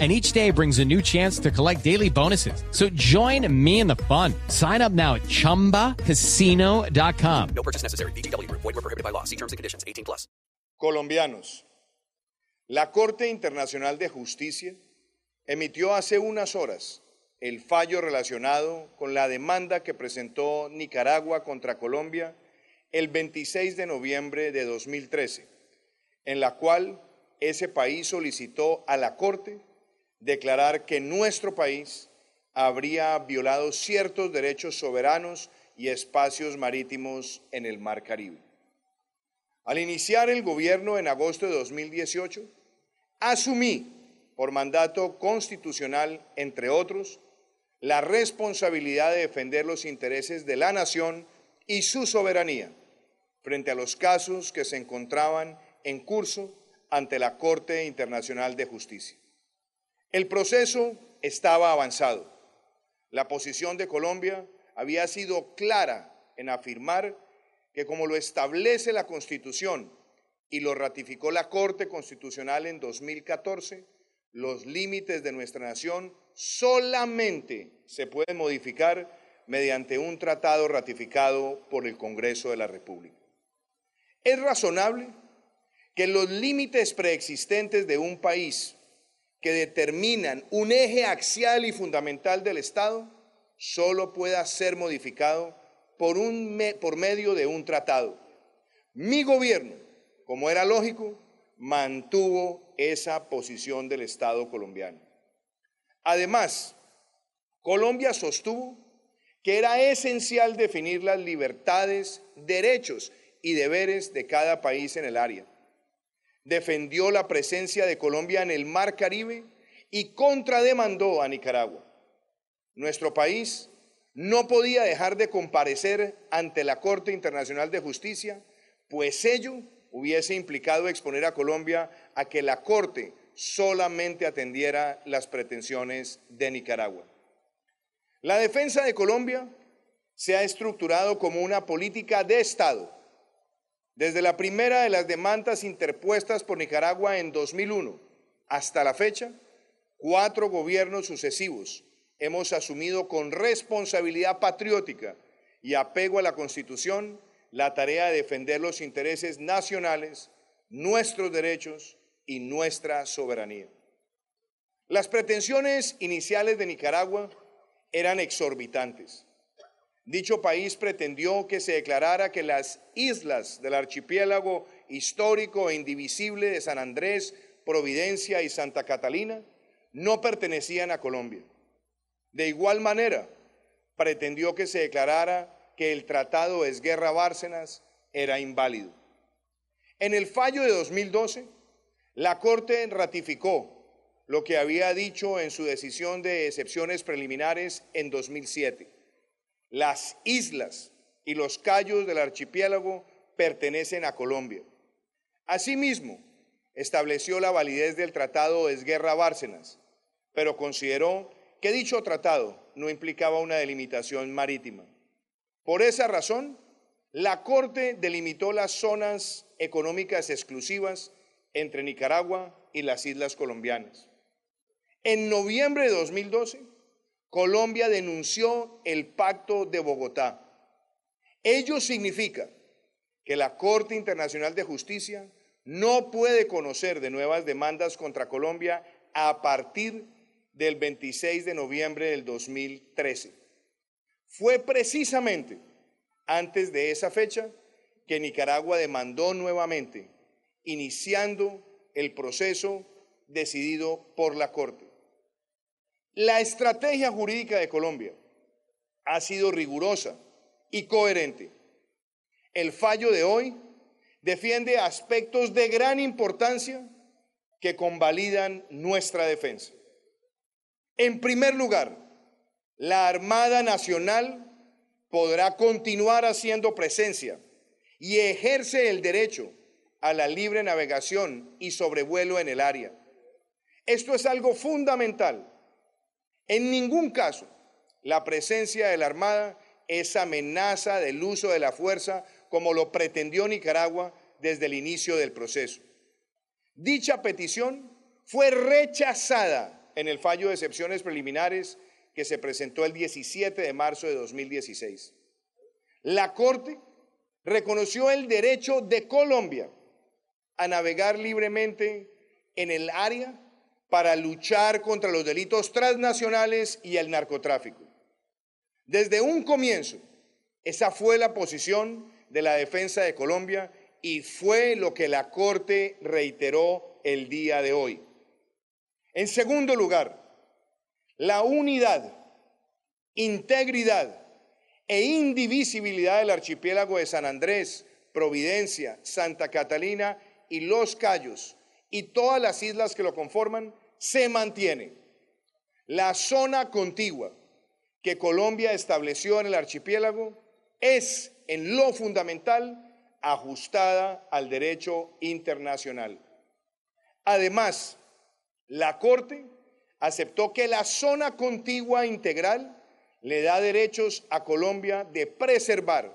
and each day brings a new chance to collect daily bonuses. So join me in the fun. Sign up now at ChumbaCasino.com. No purchase necessary. BGW. Void were prohibited by law. See terms and conditions. 18 plus. Colombianos, la Corte Internacional de Justicia emitió hace unas horas el fallo relacionado con la demanda que presentó Nicaragua contra Colombia el 26 de noviembre de 2013, en la cual ese país solicitó a la Corte declarar que nuestro país habría violado ciertos derechos soberanos y espacios marítimos en el Mar Caribe. Al iniciar el gobierno en agosto de 2018, asumí por mandato constitucional, entre otros, la responsabilidad de defender los intereses de la nación y su soberanía frente a los casos que se encontraban en curso ante la Corte Internacional de Justicia. El proceso estaba avanzado. La posición de Colombia había sido clara en afirmar que como lo establece la Constitución y lo ratificó la Corte Constitucional en 2014, los límites de nuestra nación solamente se pueden modificar mediante un tratado ratificado por el Congreso de la República. Es razonable que los límites preexistentes de un país que determinan un eje axial y fundamental del Estado solo pueda ser modificado por, un por medio de un tratado. Mi gobierno, como era lógico, mantuvo esa posición del Estado colombiano. Además, Colombia sostuvo que era esencial definir las libertades, derechos y deberes de cada país en el área defendió la presencia de Colombia en el Mar Caribe y contrademandó a Nicaragua. Nuestro país no podía dejar de comparecer ante la Corte Internacional de Justicia, pues ello hubiese implicado exponer a Colombia a que la Corte solamente atendiera las pretensiones de Nicaragua. La defensa de Colombia se ha estructurado como una política de Estado desde la primera de las demandas interpuestas por Nicaragua en 2001 hasta la fecha, cuatro gobiernos sucesivos hemos asumido con responsabilidad patriótica y apego a la Constitución la tarea de defender los intereses nacionales, nuestros derechos y nuestra soberanía. Las pretensiones iniciales de Nicaragua eran exorbitantes. Dicho país pretendió que se declarara que las islas del archipiélago histórico e indivisible de San Andrés, Providencia y Santa Catalina no pertenecían a Colombia. De igual manera, pretendió que se declarara que el Tratado de Esguerra Bárcenas era inválido. En el fallo de 2012, la Corte ratificó lo que había dicho en su decisión de excepciones preliminares en 2007 las islas y los cayos del archipiélago pertenecen a Colombia. Asimismo, estableció la validez del Tratado de Esguerra Bárcenas, pero consideró que dicho tratado no implicaba una delimitación marítima. Por esa razón, la Corte delimitó las zonas económicas exclusivas entre Nicaragua y las islas colombianas. En noviembre de 2012, Colombia denunció el pacto de Bogotá. Ello significa que la Corte Internacional de Justicia no puede conocer de nuevas demandas contra Colombia a partir del 26 de noviembre del 2013. Fue precisamente antes de esa fecha que Nicaragua demandó nuevamente, iniciando el proceso decidido por la Corte. La estrategia jurídica de Colombia ha sido rigurosa y coherente. El fallo de hoy defiende aspectos de gran importancia que convalidan nuestra defensa. En primer lugar, la Armada Nacional podrá continuar haciendo presencia y ejerce el derecho a la libre navegación y sobrevuelo en el área. Esto es algo fundamental. En ningún caso la presencia de la Armada es amenaza del uso de la fuerza como lo pretendió Nicaragua desde el inicio del proceso. Dicha petición fue rechazada en el fallo de excepciones preliminares que se presentó el 17 de marzo de 2016. La Corte reconoció el derecho de Colombia a navegar libremente en el área para luchar contra los delitos transnacionales y el narcotráfico. Desde un comienzo, esa fue la posición de la defensa de Colombia y fue lo que la Corte reiteró el día de hoy. En segundo lugar, la unidad, integridad e indivisibilidad del archipiélago de San Andrés, Providencia, Santa Catalina y Los Cayos y todas las islas que lo conforman se mantiene. La zona contigua que Colombia estableció en el archipiélago es en lo fundamental ajustada al derecho internacional. Además, la Corte aceptó que la zona contigua integral le da derechos a Colombia de preservar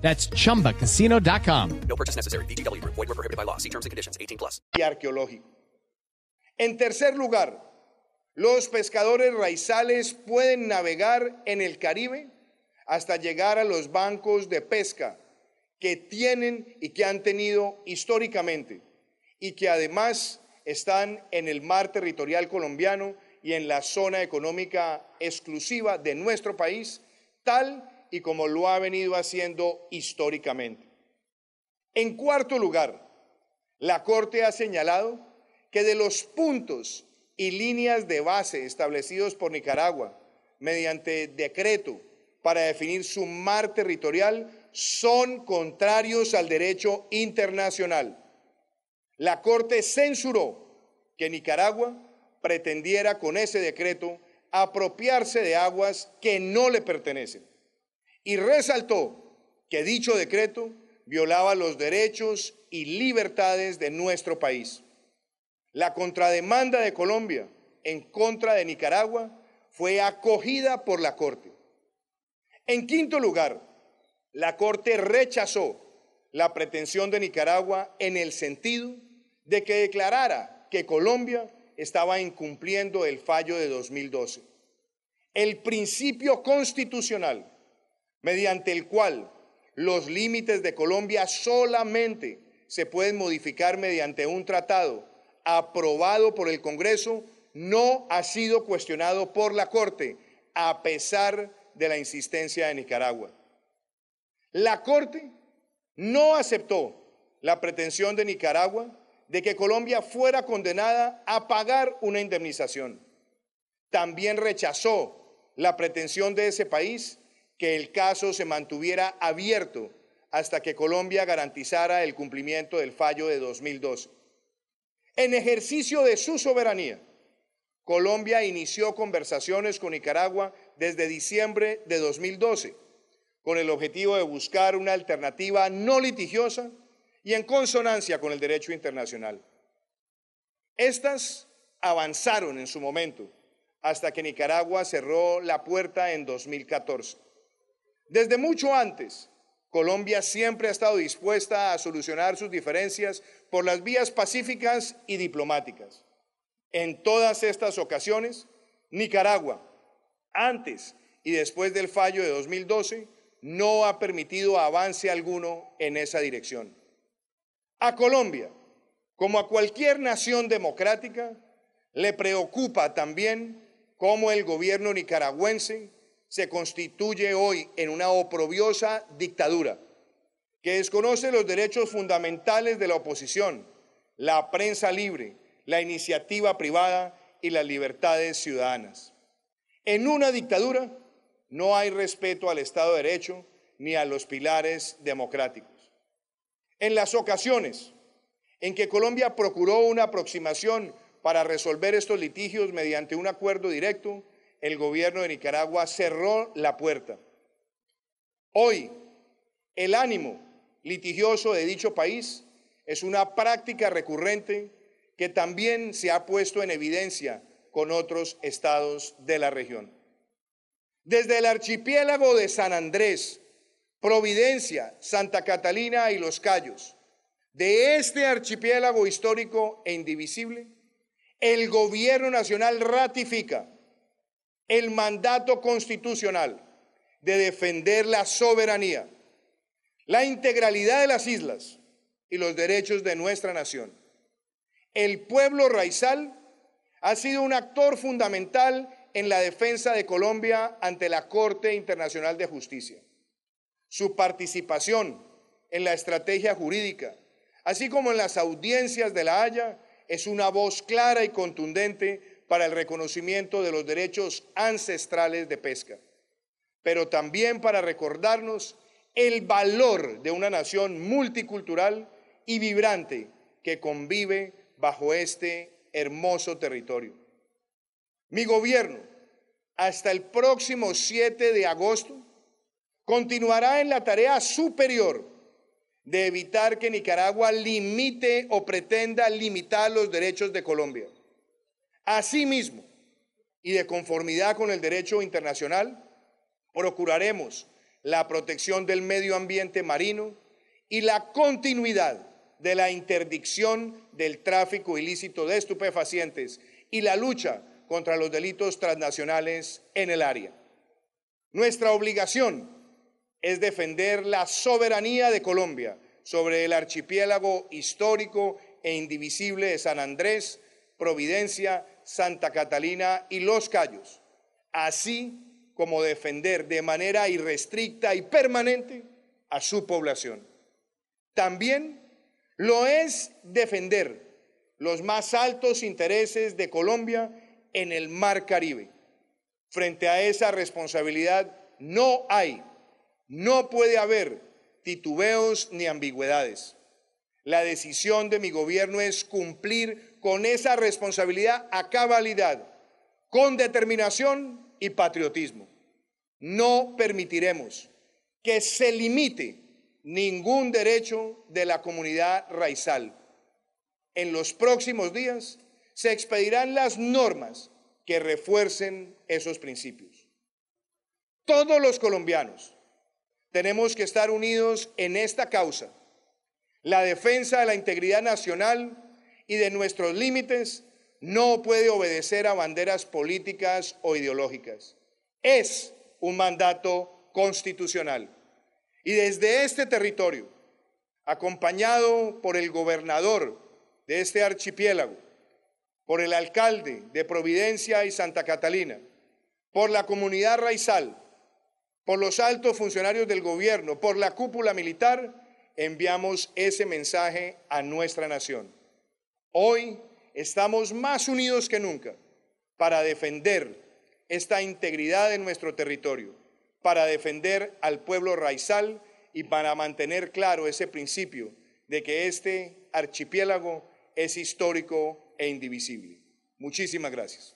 That's chumbacasino.com. No purchase necessary. VGW Group. Void were prohibited by law. See terms and conditions. 18 plus. y arqueológico. En tercer lugar, los pescadores raizales pueden navegar en el Caribe hasta llegar a los bancos de pesca que tienen y que han tenido históricamente y que además están en el mar territorial colombiano y en la zona económica exclusiva de nuestro país, tal y como lo ha venido haciendo históricamente. En cuarto lugar, la Corte ha señalado que de los puntos y líneas de base establecidos por Nicaragua mediante decreto para definir su mar territorial son contrarios al derecho internacional. La Corte censuró que Nicaragua pretendiera con ese decreto apropiarse de aguas que no le pertenecen y resaltó que dicho decreto violaba los derechos y libertades de nuestro país. La contrademanda de Colombia en contra de Nicaragua fue acogida por la Corte. En quinto lugar, la Corte rechazó la pretensión de Nicaragua en el sentido de que declarara que Colombia estaba incumpliendo el fallo de 2012. El principio constitucional mediante el cual los límites de Colombia solamente se pueden modificar mediante un tratado aprobado por el Congreso, no ha sido cuestionado por la Corte, a pesar de la insistencia de Nicaragua. La Corte no aceptó la pretensión de Nicaragua de que Colombia fuera condenada a pagar una indemnización. También rechazó la pretensión de ese país que el caso se mantuviera abierto hasta que Colombia garantizara el cumplimiento del fallo de 2012. En ejercicio de su soberanía, Colombia inició conversaciones con Nicaragua desde diciembre de 2012 con el objetivo de buscar una alternativa no litigiosa y en consonancia con el derecho internacional. Estas avanzaron en su momento hasta que Nicaragua cerró la puerta en 2014. Desde mucho antes, Colombia siempre ha estado dispuesta a solucionar sus diferencias por las vías pacíficas y diplomáticas. En todas estas ocasiones, Nicaragua, antes y después del fallo de 2012, no ha permitido avance alguno en esa dirección. A Colombia, como a cualquier nación democrática, le preocupa también cómo el gobierno nicaragüense se constituye hoy en una oprobiosa dictadura que desconoce los derechos fundamentales de la oposición, la prensa libre, la iniciativa privada y las libertades ciudadanas. En una dictadura no hay respeto al Estado de Derecho ni a los pilares democráticos. En las ocasiones en que Colombia procuró una aproximación para resolver estos litigios mediante un acuerdo directo, el gobierno de Nicaragua cerró la puerta. Hoy, el ánimo litigioso de dicho país es una práctica recurrente que también se ha puesto en evidencia con otros estados de la región. Desde el archipiélago de San Andrés, Providencia, Santa Catalina y Los Cayos, de este archipiélago histórico e indivisible, el gobierno nacional ratifica el mandato constitucional de defender la soberanía, la integralidad de las islas y los derechos de nuestra nación. El pueblo raizal ha sido un actor fundamental en la defensa de Colombia ante la Corte Internacional de Justicia. Su participación en la estrategia jurídica, así como en las audiencias de la Haya, es una voz clara y contundente para el reconocimiento de los derechos ancestrales de pesca, pero también para recordarnos el valor de una nación multicultural y vibrante que convive bajo este hermoso territorio. Mi gobierno, hasta el próximo 7 de agosto, continuará en la tarea superior de evitar que Nicaragua limite o pretenda limitar los derechos de Colombia. Asimismo, y de conformidad con el derecho internacional, procuraremos la protección del medio ambiente marino y la continuidad de la interdicción del tráfico ilícito de estupefacientes y la lucha contra los delitos transnacionales en el área. Nuestra obligación es defender la soberanía de Colombia sobre el archipiélago histórico e indivisible de San Andrés, Providencia, Santa Catalina y Los Cayos, así como defender de manera irrestricta y permanente a su población. También lo es defender los más altos intereses de Colombia en el Mar Caribe. Frente a esa responsabilidad no hay, no puede haber titubeos ni ambigüedades. La decisión de mi gobierno es cumplir con esa responsabilidad a cabalidad, con determinación y patriotismo. No permitiremos que se limite ningún derecho de la comunidad raizal. En los próximos días se expedirán las normas que refuercen esos principios. Todos los colombianos tenemos que estar unidos en esta causa, la defensa de la integridad nacional y de nuestros límites no puede obedecer a banderas políticas o ideológicas. Es un mandato constitucional. Y desde este territorio, acompañado por el gobernador de este archipiélago, por el alcalde de Providencia y Santa Catalina, por la comunidad raizal, por los altos funcionarios del gobierno, por la cúpula militar, enviamos ese mensaje a nuestra nación. Hoy estamos más unidos que nunca para defender esta integridad de nuestro territorio, para defender al pueblo raizal y para mantener claro ese principio de que este archipiélago es histórico e indivisible. Muchísimas gracias.